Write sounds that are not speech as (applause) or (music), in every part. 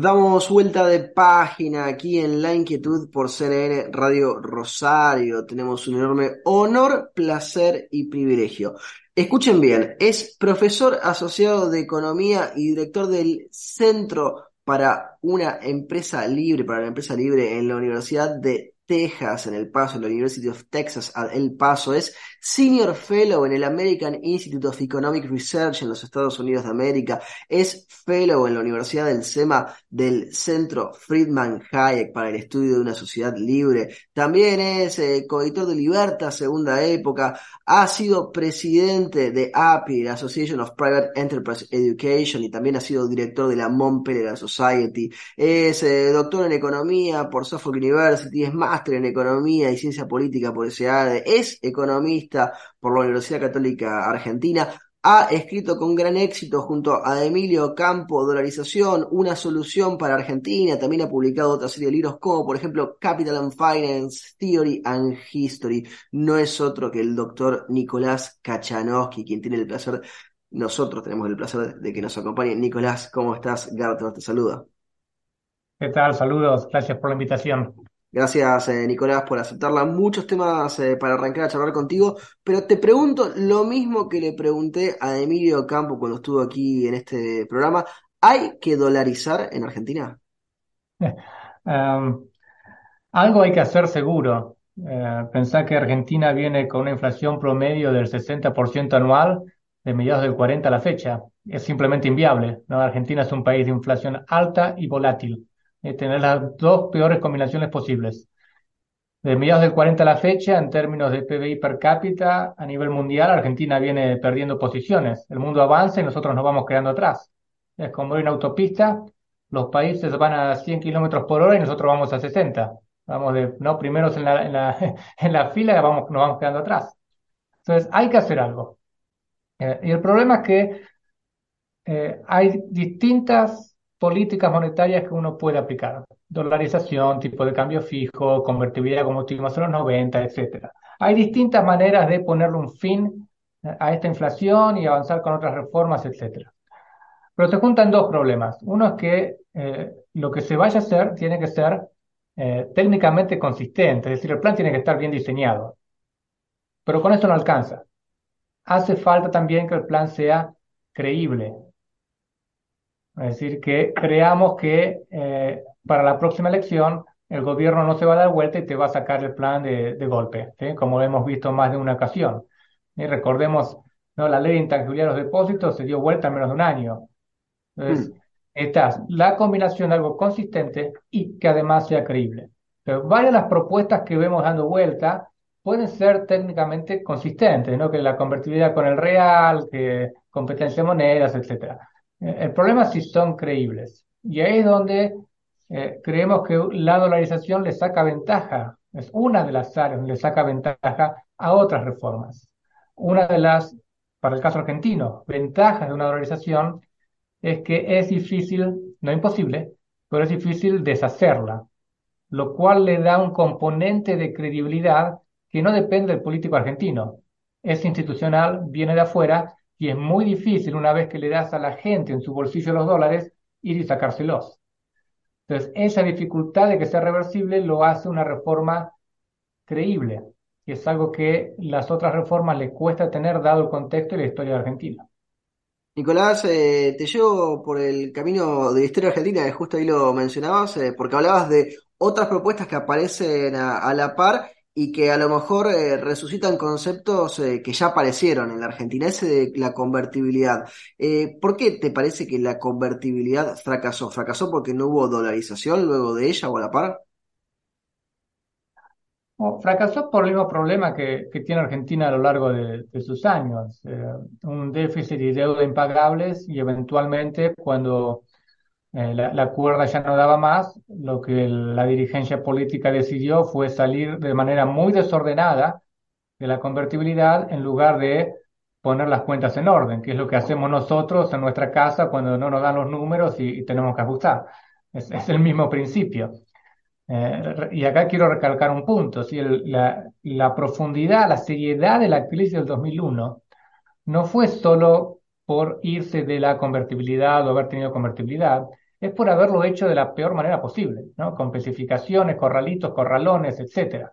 Damos vuelta de página aquí en La Inquietud por CNN Radio Rosario. Tenemos un enorme honor, placer y privilegio. Escuchen bien, es profesor asociado de Economía y director del Centro para una Empresa Libre, para la Empresa Libre en la Universidad de Texas, en El Paso, en la University of Texas El Paso. Es Senior Fellow en el American Institute of Economic Research en los Estados Unidos de América. Es Fellow en la Universidad del SEMA del Centro Friedman Hayek para el Estudio de una Sociedad Libre. También es eh, coeditor de Libertad, Segunda Época. Ha sido presidente de API, la Association of Private Enterprise Education, y también ha sido director de la Montpellier Society. Es eh, doctor en Economía por Suffolk University. Es máster en Economía y Ciencia Política por SEADE. Es economista por la Universidad Católica Argentina. Ha escrito con gran éxito junto a Emilio Campo Dolarización, una solución para Argentina. También ha publicado otra serie de libros como, por ejemplo, Capital and Finance, Theory and History. No es otro que el doctor Nicolás Kachanowski, quien tiene el placer, nosotros tenemos el placer de que nos acompañe. Nicolás, ¿cómo estás? Garto te saluda. ¿Qué tal? Saludos, gracias por la invitación. Gracias, eh, Nicolás, por aceptarla. Muchos temas eh, para arrancar a charlar contigo, pero te pregunto lo mismo que le pregunté a Emilio Campo cuando estuvo aquí en este programa. ¿Hay que dolarizar en Argentina? Um, (laughs) algo hay que hacer seguro. Eh, pensar que Argentina viene con una inflación promedio del 60% anual de mediados del 40 a la fecha. Es simplemente inviable. Argentina es un país de inflación alta y volátil tener las dos peores combinaciones posibles. De mediados del 40 a la fecha, en términos de PBI per cápita, a nivel mundial, Argentina viene perdiendo posiciones. El mundo avanza y nosotros nos vamos quedando atrás. Es como ir en autopista, los países van a 100 kilómetros por hora y nosotros vamos a 60. Vamos de, no, primeros en la, en la, (laughs) en la fila vamos, nos vamos quedando atrás. Entonces, hay que hacer algo. Eh, y el problema es que eh, hay distintas políticas monetarias que uno puede aplicar. Dolarización, tipo de cambio fijo, convertibilidad como tuvimos en los 90, etc. Hay distintas maneras de ponerle un fin a esta inflación y avanzar con otras reformas, etc. Pero se juntan dos problemas. Uno es que eh, lo que se vaya a hacer tiene que ser eh, técnicamente consistente, es decir, el plan tiene que estar bien diseñado. Pero con esto no alcanza. Hace falta también que el plan sea creíble, es decir, que creamos que eh, para la próxima elección el gobierno no se va a dar vuelta y te va a sacar el plan de, golpe, como hemos visto más de una ocasión. Y recordemos, ¿no? la ley de intangibilidad de los depósitos se dio vuelta en menos de un año. Entonces, mm. está la combinación de algo consistente y que además sea creíble. Pero varias de las propuestas que vemos dando vuelta pueden ser técnicamente consistentes, ¿no? que la convertibilidad con el real, que competencia de monedas, etcétera. El problema es si son creíbles. Y ahí es donde eh, creemos que la dolarización le saca ventaja, es una de las áreas donde le saca ventaja a otras reformas. Una de las, para el caso argentino, ventajas de una dolarización es que es difícil, no imposible, pero es difícil deshacerla, lo cual le da un componente de credibilidad que no depende del político argentino. Es institucional, viene de afuera y es muy difícil una vez que le das a la gente en su bolsillo los dólares ir y sacárselos. Entonces, esa dificultad de que sea reversible lo hace una reforma creíble, y es algo que las otras reformas le cuesta tener dado el contexto y la historia de Argentina. Nicolás, eh, te llevo por el camino de la historia argentina, justo ahí lo mencionabas, eh, porque hablabas de otras propuestas que aparecen a la par y que a lo mejor eh, resucitan conceptos eh, que ya aparecieron en la Argentina, ese de la convertibilidad. Eh, ¿Por qué te parece que la convertibilidad fracasó? ¿Fracasó porque no hubo dolarización luego de ella o a la par? fracasó por el mismo problema que, tiene Argentina a lo largo de, de sus años, un déficit y deuda impagables y eventualmente cuando eh, la, cuerda ya no daba más, lo que la dirigencia política decidió fue salir de manera muy desordenada de la convertibilidad en lugar de poner las cuentas en orden, que es lo que hacemos nosotros en nuestra casa cuando no nos dan los números y, tenemos que ajustar. Es, el mismo principio. Eh, y acá quiero recalcar un punto, si la, la, profundidad, la seriedad de la crisis del 2001 no fue solo por irse de la convertibilidad o haber tenido convertibilidad, es por haberlo hecho de la peor manera posible, ¿no? Con especificaciones, corralitos, corralones, etc.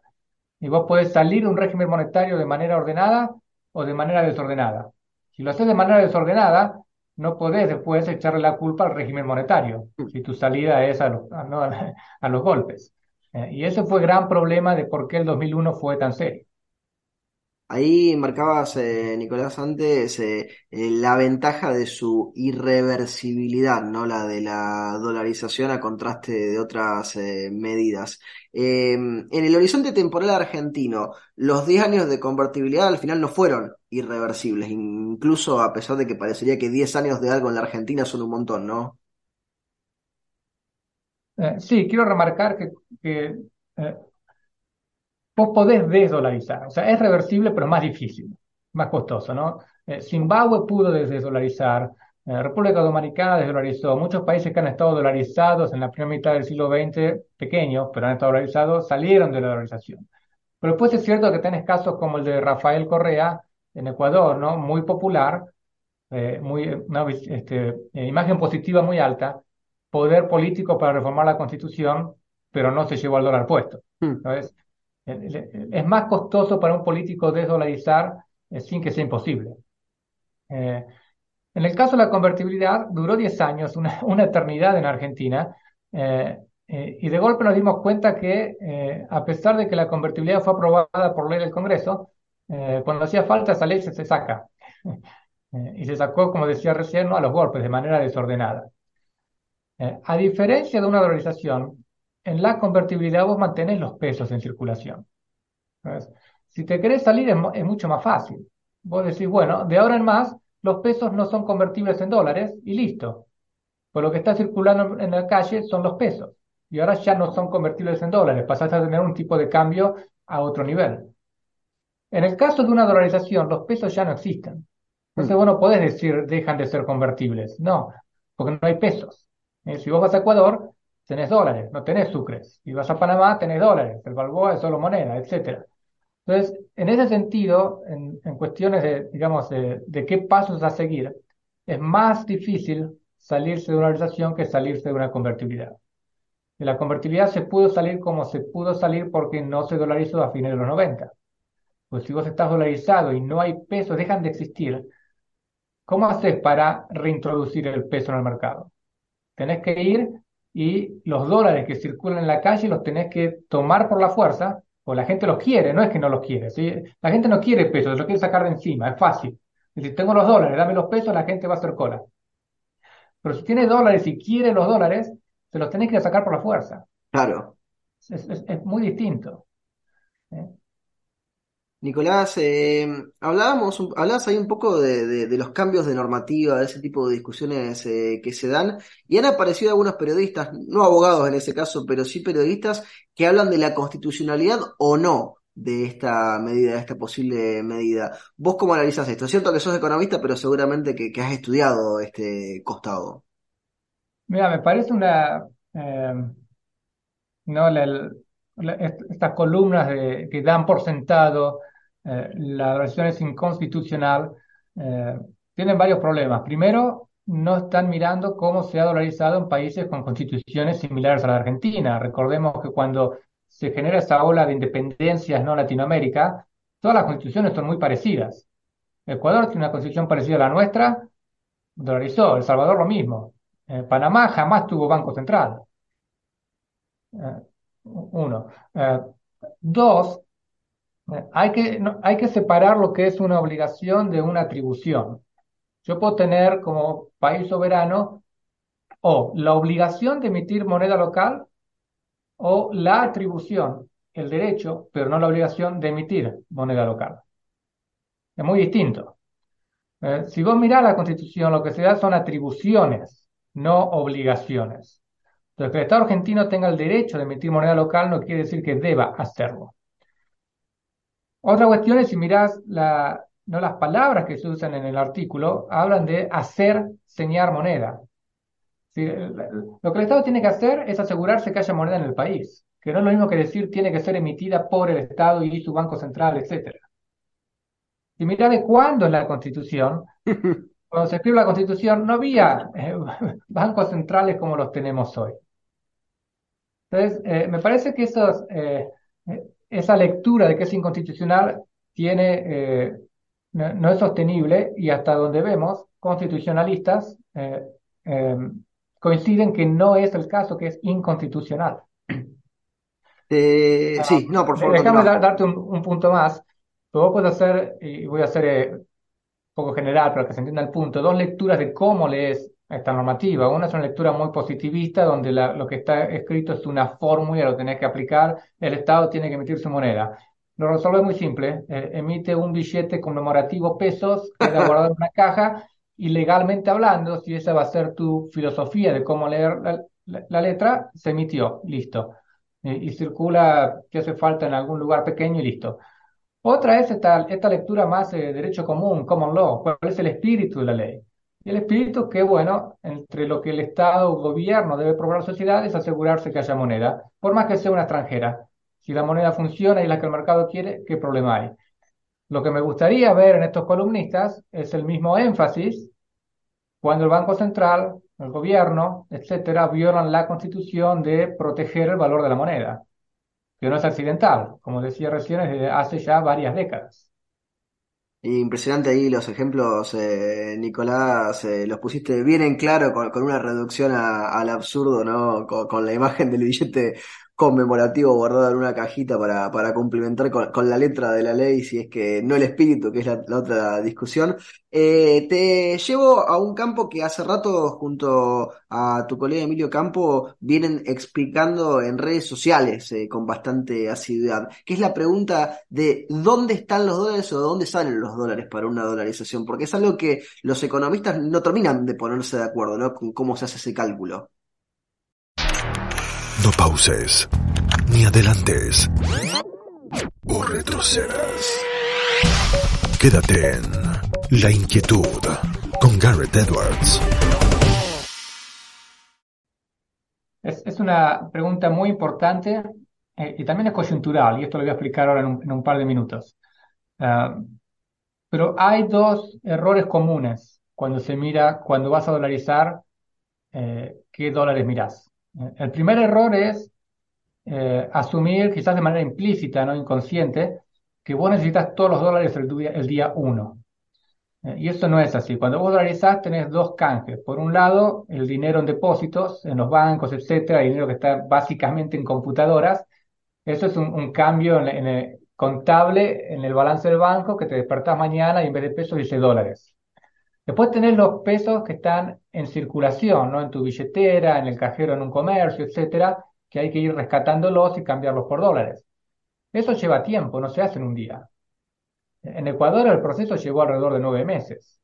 Y vos podés salir de un régimen monetario de manera ordenada o de manera desordenada. Si lo haces de manera desordenada, no podés después echarle la culpa al régimen monetario, si tu salida es a los, a, (laughs) los golpes. Eh, y ese fue el gran problema de por qué el 2001 fue tan serio. Ahí marcabas, eh, Nicolás, antes eh, eh, la ventaja de su irreversibilidad, ¿no? La de la dolarización a contraste de otras medidas. Em, en el horizonte temporal argentino, los 10 años de convertibilidad al final no fueron irreversibles, incluso a pesar de que parecería que 10 años de algo en la Argentina son un montón, ¿no? sí, quiero remarcar que vos podés desdolarizar. O sea, es reversible, pero más difícil, más costoso, ¿no? Eh, Zimbabue pudo desdolarizar, eh, República Dominicana desdolarizó, muchos países que han estado dolarizados en la primera mitad del siglo XX, pequeños, pero han estado dolarizados, salieron de la dolarización. Pero después es cierto que tenés casos como el de Rafael Correa en Ecuador, ¿no? Muy popular, eh, muy, una este, imagen positiva muy alta, poder político para reformar la constitución, pero no se llevó al dólar puesto. ¿sabes? Hmm. Es más costoso para un político desdolarizar eh, sin que sea imposible. Eh, en el caso de la convertibilidad, duró 10 años, (laughs) una, eternidad en Argentina, eh, y de golpe nos dimos cuenta que, a pesar de que la convertibilidad fue aprobada por ley del Congreso, cuando hacía falta esa ley se, saca. (laughs) y se sacó, como decía recién, a los golpes, de manera desordenada. a diferencia de una dolarización, en la convertibilidad vos mantenés los pesos en circulación. Si te querés salir es, mucho más fácil. Vos decís, bueno, de ahora en más los pesos no son convertibles en dólares y listo. Pues lo que está circulando en la calle son los pesos. Y ahora ya no son convertibles en dólares. Pasás a tener un tipo de cambio a otro nivel. En el caso de una dolarización, los pesos ya no existen. Entonces, vos no podés decir dejan de ser convertibles. No, porque no hay pesos. Eh, si vos vas a Ecuador, tenés dólares, no tenés sucres. Y vas a Panamá, tenés dólares, el Balboa es solo moneda, etc. Entonces, en ese sentido, en, cuestiones de, digamos, de, qué pasos a seguir, es más difícil salirse de una dolarización que salirse de una convertibilidad. De la convertibilidad se pudo salir como se pudo salir porque no se dolarizó a fines de los 90. Pues si vos estás dolarizado y no hay pesos, dejan de existir, ¿cómo haces para reintroducir el peso en el mercado? Tenés que ir y los dólares que circulan en la calle los tenés que tomar por la fuerza, o la gente los quiere, no es que no los quiere. ¿sí? La gente no quiere pesos, los quiere sacar de encima, es fácil. Si tengo los dólares, dame los pesos, la gente va a hacer cola. Pero si tiene dólares y quiere los dólares, se los tenés que sacar por la fuerza. Claro. Es, muy distinto. ¿eh? Nicolás, eh, hablábamos, hablabas ahí un poco de, los cambios de normativa, de ese tipo de discusiones eh, que se dan, y han aparecido algunos periodistas, no abogados en ese caso, pero sí periodistas, que hablan de la constitucionalidad o no de esta medida, de esta posible medida. ¿Vos cómo analizas esto? Es cierto que sos economista, pero seguramente que, has estudiado este costado. Mira, me parece una... Eh, no, estas columnas que dan por sentado eh, la versión es inconstitucional, eh, tienen varios problemas. Primero, no están mirando cómo se ha dolarizado en países con constituciones similares a la Argentina. Recordemos que cuando se genera esa ola de independencias no Latinoamérica, todas las constituciones son muy parecidas. Ecuador tiene una constitución parecida a la nuestra, dolarizó. El Salvador lo mismo. Eh, Panamá jamás tuvo banco central. uno. dos, hay que, separar lo que es una obligación de una atribución. Yo puedo tener como país soberano o la obligación de emitir moneda local o la atribución, el derecho, pero no la obligación de emitir moneda local. Es muy distinto. Eh, si vos mirás la Constitución, lo que se da son atribuciones, no obligaciones. Entonces, que el Estado argentino tenga el derecho de emitir moneda local no quiere decir que deba hacerlo. Otra cuestión es si mirás la, no las palabras que se usan en el artículo, hablan de hacer señar moneda. Lo que el Estado tiene que hacer es asegurarse que haya moneda en el país, que no es lo mismo que decir tiene que ser emitida por el Estado y su Banco Central, etc. Y mira de cuándo en la Constitución, (laughs) cuando se escribió la Constitución, no había eh, (laughs) bancos centrales como los tenemos hoy. Entonces, eh, me parece que esos, eh, esa lectura de que es inconstitucional tiene, no, es sostenible y hasta donde vemos, constitucionalistas coinciden que no es el caso, que es inconstitucional. sí, no, por favor. Déjame darte un, punto más. Vos puedes hacer, y voy a hacer un poco general para que se entienda el punto, dos lecturas de cómo lees esta normativa. Una es una lectura muy positivista, donde lo que está escrito es una fórmula, lo tenés que aplicar, el Estado tiene que emitir su moneda. Lo resuelve muy simple, eh, emite un billete conmemorativo pesos, queda guardado en una caja, y legalmente hablando, si esa va a ser tu filosofía de cómo leer la, letra, se emitió, listo. Eh, y circula que hace falta en algún lugar pequeño y listo. Otra es esta, esta lectura más de derecho común, common law, cuál es el espíritu de la ley. El espíritu que, bueno, entre lo que el Estado o gobierno debe probar a la sociedad es asegurarse que haya moneda, por más que sea una extranjera. Si la moneda funciona y la que el mercado quiere, ¿qué problema hay? Lo que me gustaría ver en estos columnistas es el mismo énfasis cuando el Banco Central, el gobierno, etcétera, violan la constitución de proteger el valor de la moneda, que no es accidental, como decía recién, desde hace ya varias décadas. Impresionante ahí los ejemplos, eh, Nicolás, eh, los pusiste bien en claro con, una reducción al absurdo, ¿no? Con, la imagen del billete conmemorativo guardado en una cajita para, para complementar con, la letra de la ley, si es que no el espíritu, que es la, otra discusión. Eh, te llevo a un campo que hace rato, junto a tu colega Emilio Campo, vienen explicando en redes sociales eh, con bastante asiduidad, que es la pregunta de dónde están los dólares o dónde salen los dólares para una dolarización, porque es algo que los economistas no terminan de ponerse de acuerdo, ¿no? Con cómo se hace ese cálculo. No pauses, ni adelantes, o retrocedas. Quédate en La Inquietud con Garrett Edwards. Es, una pregunta muy importante eh, y también es coyuntural, y esto lo voy a explicar ahora en un, par de minutos. Ah, pero hay dos errores comunes cuando se mira, cuando vas a dolarizar, eh, qué dólares miras. El primer error es eh, asumir, quizás de manera implícita, no inconsciente, que vos necesitas todos los dólares el día, uno. Eh, y eso no es así. Cuando vos dolarizás tenés dos canjes. Por un lado, el dinero en depósitos, en los bancos, etcétera, dinero que está básicamente en computadoras. Eso es un, cambio en, el contable en el balance del banco que te despertás mañana y en vez de pesos dice dólares. Después tenés los pesos que están en circulación, ¿no? En tu billetera, en el cajero en un comercio, etcétera, que hay que ir rescatándolos y cambiarlos por dólares. Eso lleva tiempo, no se hace en un día. En Ecuador el proceso llevó alrededor de nueve meses.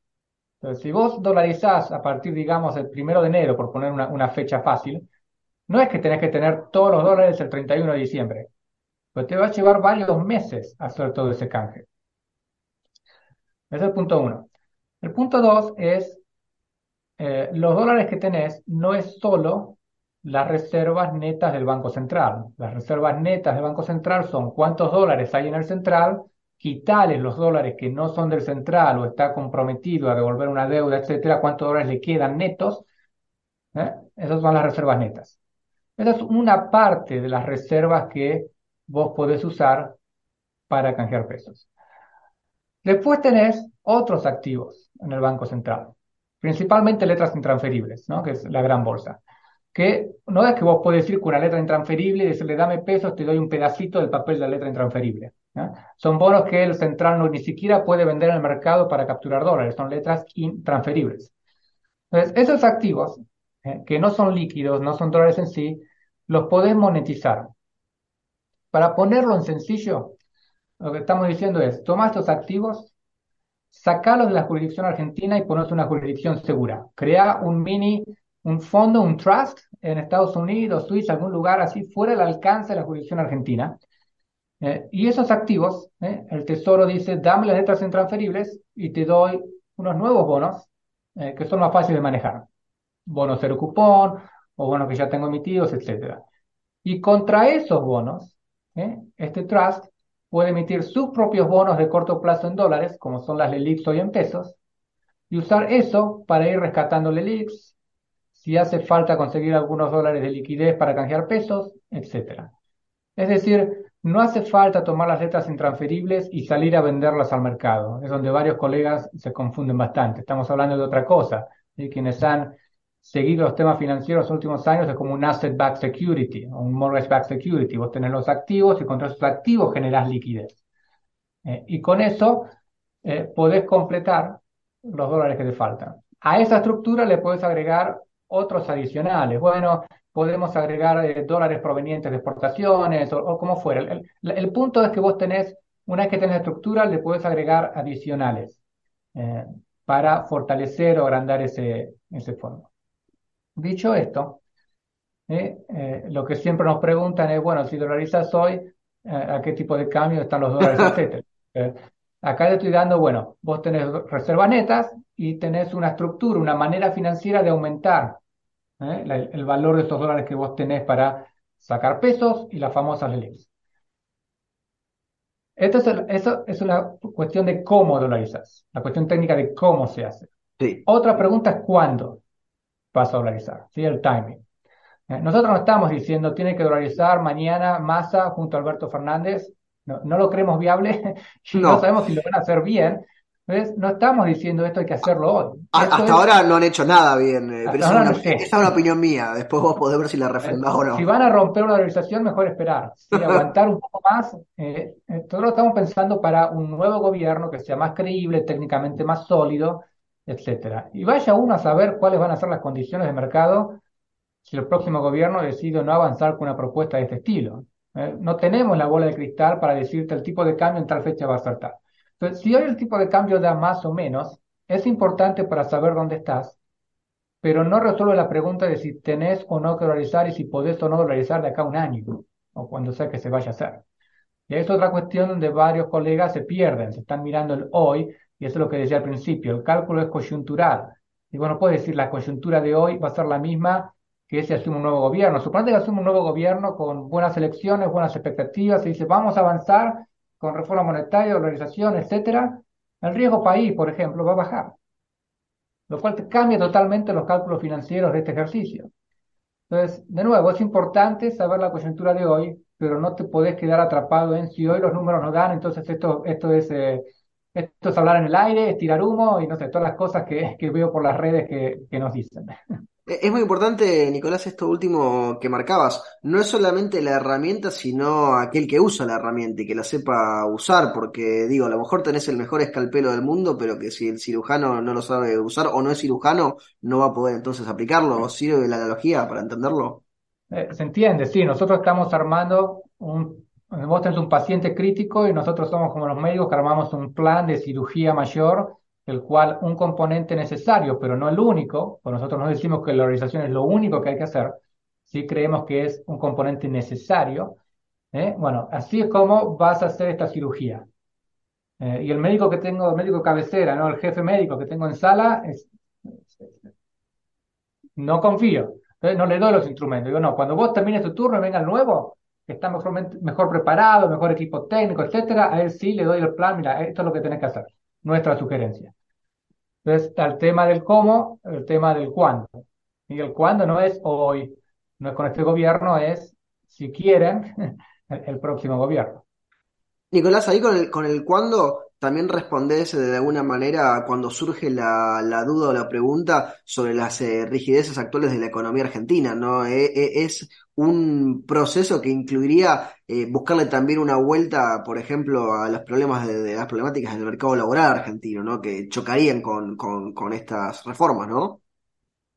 Entonces, si vos dolarizás a partir, digamos, del primero de enero, por poner una, fecha fácil, no es que tenés que tener todos los dólares el 31 de diciembre, pero te va a llevar varios meses hacer todo ese canje. Ese es el punto uno. El punto dos es, eh, los dólares que tenés no es solo las reservas netas del Banco Central. Las reservas netas del Banco Central son cuántos dólares hay en el central, quitarles los dólares que no son del central o está comprometido a devolver una deuda, etcétera, cuántos dólares le quedan netos. ¿eh? Esas son las reservas netas. Esa es una parte de las reservas que vos podés usar para canjear pesos. Después tenés otros activos en el Banco Central, principalmente letras intransferibles, ¿no? que es la gran bolsa. Que no es que vos podés ir con una letra intransferible y decirle dame pesos, te doy un pedacito del papel de la letra intransferible. Son bonos que el central no ni siquiera puede vender en el mercado para capturar dólares, son letras intransferibles. Entonces, esos activos, ¿eh? que no son líquidos, no son dólares en sí, los podés monetizar. Para ponerlo en sencillo, lo que estamos diciendo es, toma estos activos, sacalos de la jurisdicción argentina y ponos una jurisdicción segura. Crea un mini, un fondo, un trust en Estados Unidos, Suiza, algún lugar así fuera del alcance de la jurisdicción argentina. Eh, y esos activos, eh, el Tesoro dice, dame las letras intransferibles y te doy unos nuevos bonos eh, que son más fáciles de manejar. Bonos cero cupón o bonos que ya tengo emitidos, etc. Y contra esos bonos, este trust puede emitir sus propios bonos de corto plazo en dólares, como son las LELIX hoy en pesos, y usar eso para ir rescatando LELIX, si hace falta conseguir algunos dólares de liquidez para canjear pesos, etc. Es decir, no hace falta tomar las letras intransferibles y salir a venderlas al mercado. Es donde varios colegas se confunden bastante. Estamos hablando de otra cosa. De quienes han seguido los temas financieros los últimos años es como un asset-backed security o un mortgage-backed security. Vos tenés los activos y contra esos activos generás liquidez. Eh, y con eso eh, podés completar los dólares que te faltan. A esa estructura le puedes agregar otros adicionales. Bueno, podemos agregar eh, dólares provenientes de exportaciones o, como fuera. El, punto es que vos tenés, una vez que tenés estructura, le puedes agregar adicionales para fortalecer o agrandar ese, ese fondo. Dicho esto, eh, lo que siempre nos preguntan es, bueno, si dolarizas hoy, ¿a qué tipo de cambio están los dólares, (laughs) etcétera? acá le estoy dando, bueno, vos tenés reservas netas y tenés una estructura, una manera financiera de aumentar ¿eh? el valor de estos dólares que vos tenés para sacar pesos y las famosas LELIX. Esto es, eso es una cuestión de cómo dolarizas, la cuestión técnica de cómo se hace. Otra pregunta es cuándo vas a dolarizar, ¿sí? el timing. ¿Eh? Nosotros no estamos diciendo tiene que dolarizar mañana Massa junto a Alberto Fernández, no, no lo creemos viable, (laughs) no. no sabemos si lo van a hacer bien, no estamos diciendo esto hay que hacerlo hoy. hasta ahora no han hecho nada bien, eh, pero esa es una, opinión mía. Después vos podés ver si la refrendás o no. Si van a romper una organización, mejor esperar. Si (laughs) aguantar un poco más. Eh, eh lo estamos pensando para un nuevo gobierno que sea más creíble, técnicamente más sólido, etcétera. Y vaya uno a saber cuáles van a ser las condiciones de mercado si el próximo gobierno decide no avanzar con una propuesta de este estilo. Eh, no tenemos la bola de cristal para decirte el tipo de cambio en tal fecha va a ser tal. Entonces, si hoy el tipo de cambio da más o menos, es importante para saber dónde estás, pero no resuelve la pregunta de si tenés o no que dolarizar y si podés o no dolarizar de acá un año, o cuando sea que se vaya a hacer. Y es otra cuestión donde varios colegas se pierden, se están mirando el hoy, y eso es lo que decía al principio, el cálculo es coyuntural. Y bueno, puedes decir, la coyuntura de hoy va a ser la misma que si asume un nuevo gobierno. Suponete que asume un nuevo gobierno con buenas elecciones, buenas expectativas, y dice, vamos a avanzar con reforma monetaria, dolarización, etcétera, el riesgo país, por ejemplo, va a bajar, lo cual te cambia totalmente los cálculos financieros de este ejercicio. Entonces, de nuevo, es importante saber la coyuntura de hoy, pero no te podés quedar atrapado en si hoy los números no dan, entonces esto, esto es... Eh, esto es hablar en el aire, es tirar humo y no sé, todas las cosas que, que veo por las redes que, que nos dicen. Eh, es muy importante, Nicolás, esto último que marcabas. No es solamente la herramienta, sino aquel que usa la herramienta y que la sepa usar, porque digo, a lo mejor tenés el mejor escalpelo del mundo, pero que si el cirujano no lo sabe usar o no es cirujano, no va a poder entonces aplicarlo. ¿Sirve la analogía para entenderlo? Eh, se entiende, sí. Nosotros estamos armando un... Vos tenés un paciente crítico y nosotros somos como los médicos que armamos un plan de cirugía mayor el cual un componente necesario, pero no el único, pues nosotros no decimos que la organización es lo único que hay que hacer, sí creemos que es un componente necesario. ¿eh? Bueno, así es como vas a hacer esta cirugía. Eh, y el médico que tengo, el médico cabecera, ¿no? el jefe médico que tengo en sala, no confío, no le doy los instrumentos. Digo, no, cuando vos termines tu turno y venga el nuevo, está mejor, mejor preparado, mejor equipo técnico, etcétera, a él sí le doy el plan, mira, esto es lo que tenés que hacer, nuestra sugerencia. Entonces está el tema del cómo, el tema del cuándo. Y el cuándo no es hoy, no es con este gobierno, es, si quieren, (laughs) el, próximo gobierno. Nicolás, ahí con el, con el cuándo también respondés de alguna manera cuando surge la, duda o la pregunta sobre las eh, rigideces actuales de la economía argentina, ¿no? Eh, eh, es un proceso que incluiría eh, buscarle también una vuelta, por ejemplo, a los problemas de, las problemáticas del mercado laboral argentino, ¿no? Que chocarían con, con, estas reformas, ¿no?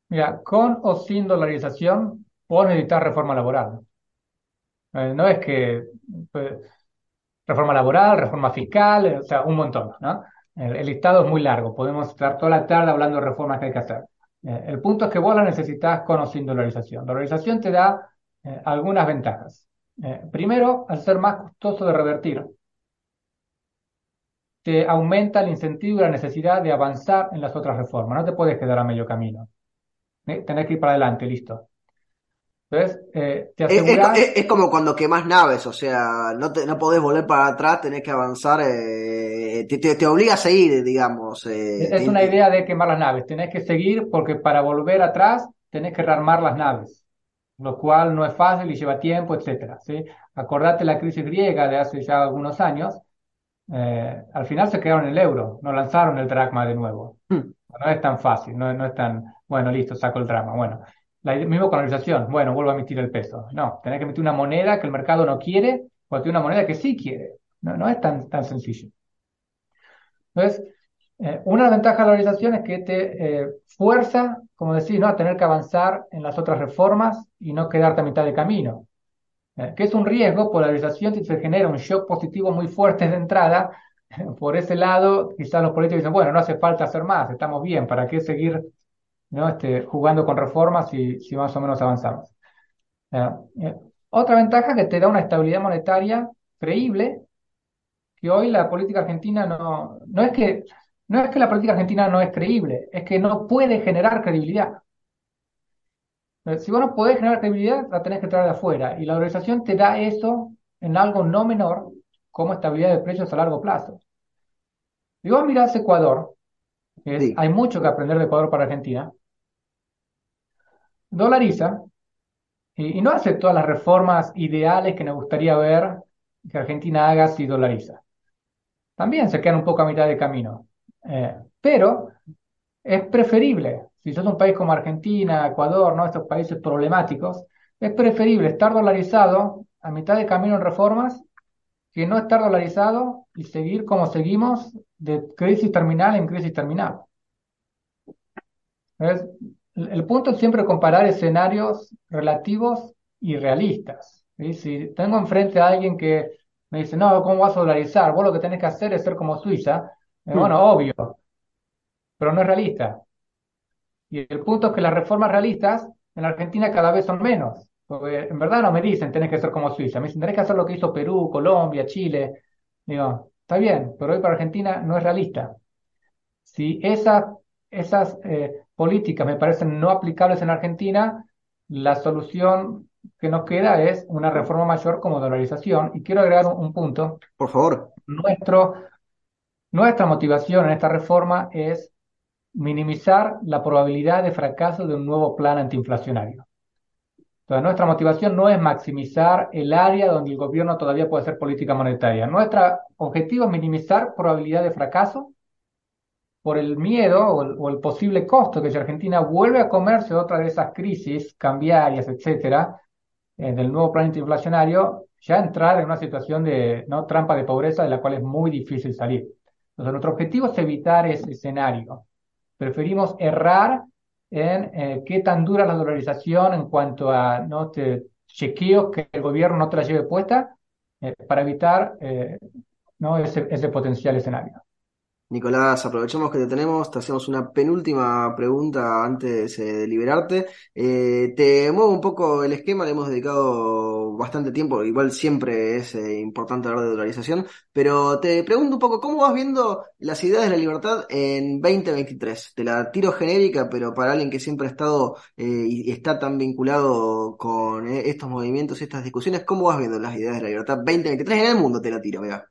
Mira, con o sin dolarización, puedo necesitar reforma laboral. Eh, no es que pues, reforma laboral, reforma fiscal, o sea, un montón, ¿no? El, listado es muy largo, podemos estar toda la tarde hablando de reformas que hay que hacer. Eh, el punto es que vos la necesitas con o sin dolarización. Dolarización te da eh, algunas ventajas. primero, al ser más costoso de revertir, te aumenta el incentivo y la necesidad de avanzar en las otras reformas. No te puedes quedar a medio camino. Tenés que ir para adelante, listo. Entonces, eh, te es, como cuando quemas naves, o sea, no, te, no podés volver para atrás, tenés que avanzar, eh, te, te, obliga a seguir, digamos. Eh, es una idea de quemar las naves, tenés que seguir porque para volver atrás tenés que rearmar las naves, lo cual no es fácil y lleva tiempo, etcétera. ¿sí? Acordate la crisis griega de hace ya algunos años, al final se quedaron el euro, no lanzaron el dracma de nuevo. Hmm. No es tan fácil, no, no es tan, bueno, listo, saco el drama. Bueno, la misma con bueno, vuelvo a emitir el peso. No, tenés que emitir una moneda que el mercado no quiere o una moneda que sí quiere. No, no es tan, tan sencillo. Entonces, eh, una ventaja de la dolarización es que te eh, fuerza, como decís, ¿no? a tener que avanzar en las otras reformas y no quedarte a mitad de camino. Eh, que es un riesgo, polarización, si se genera un shock positivo muy fuerte de entrada, (laughs) por ese lado, quizás los políticos dicen, bueno, no hace falta hacer más, estamos bien, ¿para qué seguir ¿no? Este, jugando con reformas y si más o menos avanzamos. Eh, otra ventaja que te da una estabilidad monetaria creíble, que hoy la política argentina no, no es que, no es que la política argentina no es creíble, es que no puede generar credibilidad. Eh, si vos no podés generar credibilidad, la tenés que traer de afuera. Y la organización te da eso en algo no menor, como estabilidad de precios a largo plazo. Si vos mirás Ecuador, hay mucho que aprender de Ecuador para Argentina, dolariza y, no hace todas las reformas ideales que nos gustaría ver que Argentina haga si dolariza. También se quedan un poco a mitad de camino. Eh, pero es preferible, si sos un país como Argentina, Ecuador, ¿no? estos países problemáticos, es preferible estar dolarizado a mitad de camino en reformas que no estar dolarizado y seguir como seguimos de crisis terminal en crisis terminal. El punto es siempre comparar escenarios relativos y realistas. Si tengo enfrente a alguien que me dice, no, ¿cómo vas a dolarizar? Vos lo que tenés que hacer es ser como Suiza. Eh. Bueno, obvio, pero no es realista. Y el punto es que las reformas realistas en la Argentina cada vez son menos. Porque en verdad no me dicen, tenés que ser como Suiza. Me dicen, tenés que hacer lo que hizo Perú, Colombia, Chile. Digo, está bien, pero hoy para Argentina no es realista. Si esa, esas eh, políticas me parecen no aplicables en Argentina, la solución que nos queda es una reforma mayor como dolarización. Y quiero agregar un, punto. Por favor. Nuestro, nuestra motivación en esta reforma es minimizar la probabilidad de fracaso de un nuevo plan antiinflacionario. Entonces, nuestra motivación no es maximizar el área donde el gobierno todavía puede hacer política monetaria. Nuestro objetivo es minimizar probabilidad de fracaso por el miedo o el, posible costo que si Argentina vuelve a comerse otra de esas crisis cambiarias, etcétera, eh, del nuevo plan inflacionario, ya entrar en una situación de ¿no? trampa de pobreza de la cual es muy difícil salir. Entonces, nuestro objetivo es evitar ese escenario. Preferimos errar en eh, qué tan dura la dolarización en cuanto a ¿no? Te, chequeos que el gobierno no te la lleve puesta eh, para evitar ese, ese potencial escenario. Nicolás, aprovechamos que te tenemos, te hacemos una penúltima pregunta antes eh, de liberarte. Eh, te muevo un poco el esquema, le hemos dedicado bastante tiempo, igual siempre es eh, importante hablar de dolarización, pero te pregunto un poco, ¿cómo vas viendo las ideas de la libertad en 2023? Te la tiro genérica, pero para alguien que siempre ha estado y está tan vinculado con estos movimientos y estas discusiones, ¿cómo vas viendo las ideas de la libertad 2023 en el mundo? Te la tiro, vea.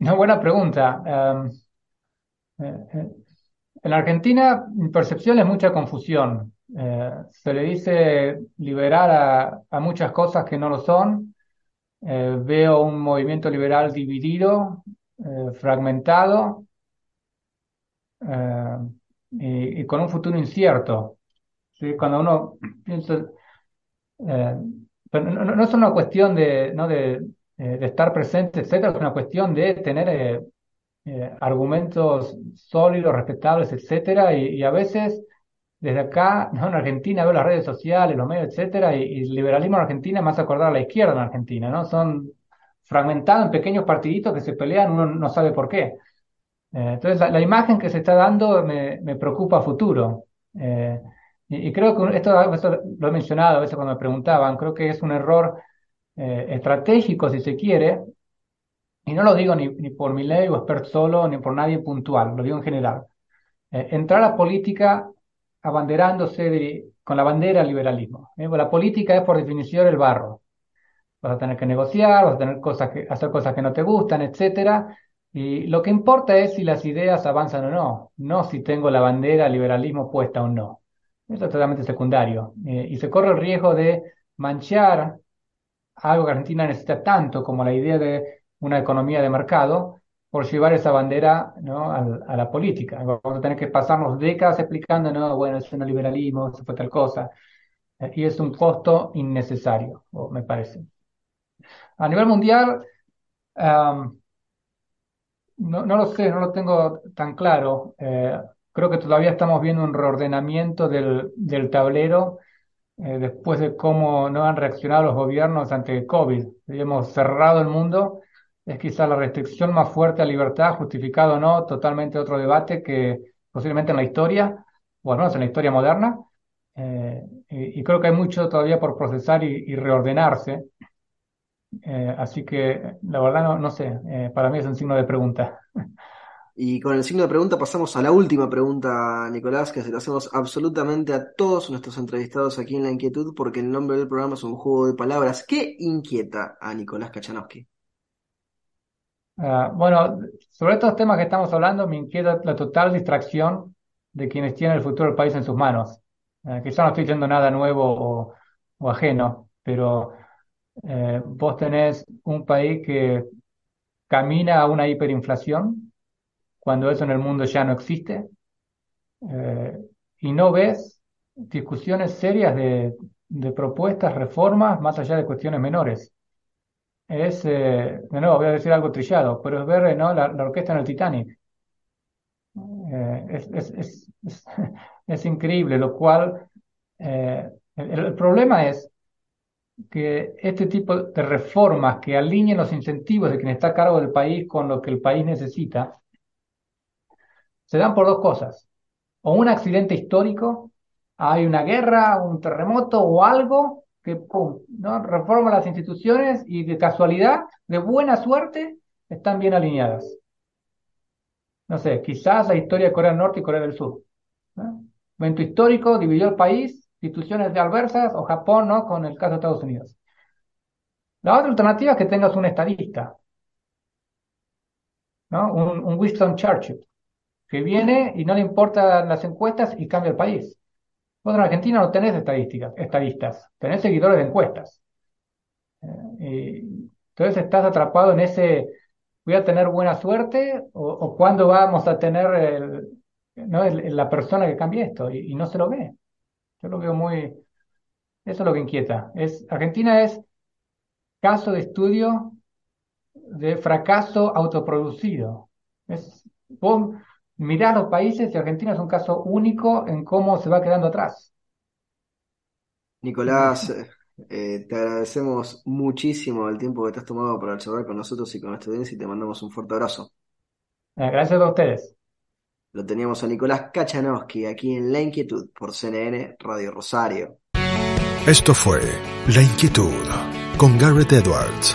Una buena pregunta. Em, eh, eh, en Argentina, mi percepción es mucha confusión. Eh, se le dice liberar a, muchas cosas que no lo son. veo un movimiento liberal dividido, fragmentado y, con un futuro incierto. Cuando uno piensa, no, no, es una cuestión de, ¿no? de eh, de estar presente, etcétera, es una cuestión de tener eh, eh, argumentos sólidos, respetables, etcétera, y, a veces desde acá, (laughs) en Argentina, veo las redes sociales, los medios, etcétera, y, el liberalismo en Argentina más acordar a la izquierda en Argentina, ¿no? Son fragmentados en pequeños partiditos que se pelean, uno no sabe por qué. entonces, la, imagen que se está dando me, me preocupa a futuro. Y, creo que esto, esto, lo he mencionado a veces cuando me preguntaban, creo que es un error eh, estratégico, si se quiere, y no lo digo ni, por mi ley o expert solo, ni por nadie puntual, lo digo en general. Eh, entrar a política abanderándose con la bandera del liberalismo. ¿eh? La política es por definición el barro. Vas a tener que negociar, vas a tener cosas que, hacer cosas que no te gustan, etcétera. Y lo que importa es si las ideas avanzan o no, no si tengo la bandera del liberalismo puesta o no. Eso es totalmente secundario. Eh, y se corre el riesgo de manchar algo que Argentina necesita tanto como la idea de una economía de mercado, por llevar esa bandera ¿no? a, la política. Vamos a tener que pasarnos décadas explicando, no, bueno, es un liberalismo, eso fue tal cosa. Eh, y es un costo innecesario, me parece. A nivel mundial, no, no, lo sé, no lo tengo tan claro. Eh, creo que todavía estamos viendo un reordenamiento del, del tablero eh, después de cómo no han reaccionado los gobiernos ante el COVID. Hemos cerrado el mundo es quizá la restricción más fuerte a libertad, justificado o no, totalmente otro debate que posiblemente en la historia, o al menos en la historia moderna, eh, y, creo que hay mucho todavía por procesar y, reordenarse. Eh, así que la verdad no, no sé, eh, para mí es un signo de pregunta. (laughs) Y con el signo de pregunta pasamos a la última pregunta, Nicolás, que se la hacemos absolutamente a todos nuestros entrevistados aquí en La Inquietud, porque el nombre del programa es un juego de palabras. ¿Qué inquieta a Nicolás Kachanowski? Ah, bueno, sobre estos temas que estamos hablando, me inquieta la total distracción de quienes tienen el futuro del país en sus manos. Uh, quizá no estoy diciendo nada nuevo o, ajeno, pero eh, vos tenés un país que camina a una hiperinflación cuando eso en el mundo ya no existe eh, y no ves discusiones serias de, propuestas, reformas, más allá de cuestiones menores es, eh, de nuevo, voy a decir algo trillado, pero es ver ¿no? la, orquesta en el Titanic. Eh, es, es, es, (laughs) increíble, lo cual eh, el, problema es que este tipo de reformas que alineen los incentivos de quien está a cargo del país con lo que el país necesita, se dan por dos cosas. O un accidente histórico, hay una guerra, un terremoto o algo que pum, ¿no? reforma las instituciones y de casualidad, de buena suerte, están bien alineadas. No sé, quizás la historia de Corea del Norte y Corea del Sur. ¿no? Evento histórico, dividió el país, instituciones de adversas, o Japón, ¿no? Con el caso de Estados Unidos. La otra alternativa es que tengas un estadista, ¿no? Un Winston Churchill, que viene y no le importan las encuestas y cambia el país. Vos en Argentina no tenés estadísticas, estadistas, tenés seguidores de encuestas. Eh, entonces estás atrapado en ese, voy a tener buena suerte o, o cuándo vamos a tener el, ¿no? la persona que cambie esto y, no se lo ve. Yo lo veo muy, eso es lo que inquieta. Es, Argentina es caso de estudio de fracaso autoproducido. Es, Mirá los países y Argentina es un caso único en cómo se va quedando atrás. Nicolás, eh, te agradecemos muchísimo el tiempo que te has tomado para charlar con nosotros y con nuestra audiencia y te mandamos un fuerte abrazo. Eh, gracias a ustedes. Lo teníamos a Nicolás Kachanowski aquí en La Inquietud por CNN Radio Rosario. Esto fue La Inquietud con Garrett Edwards.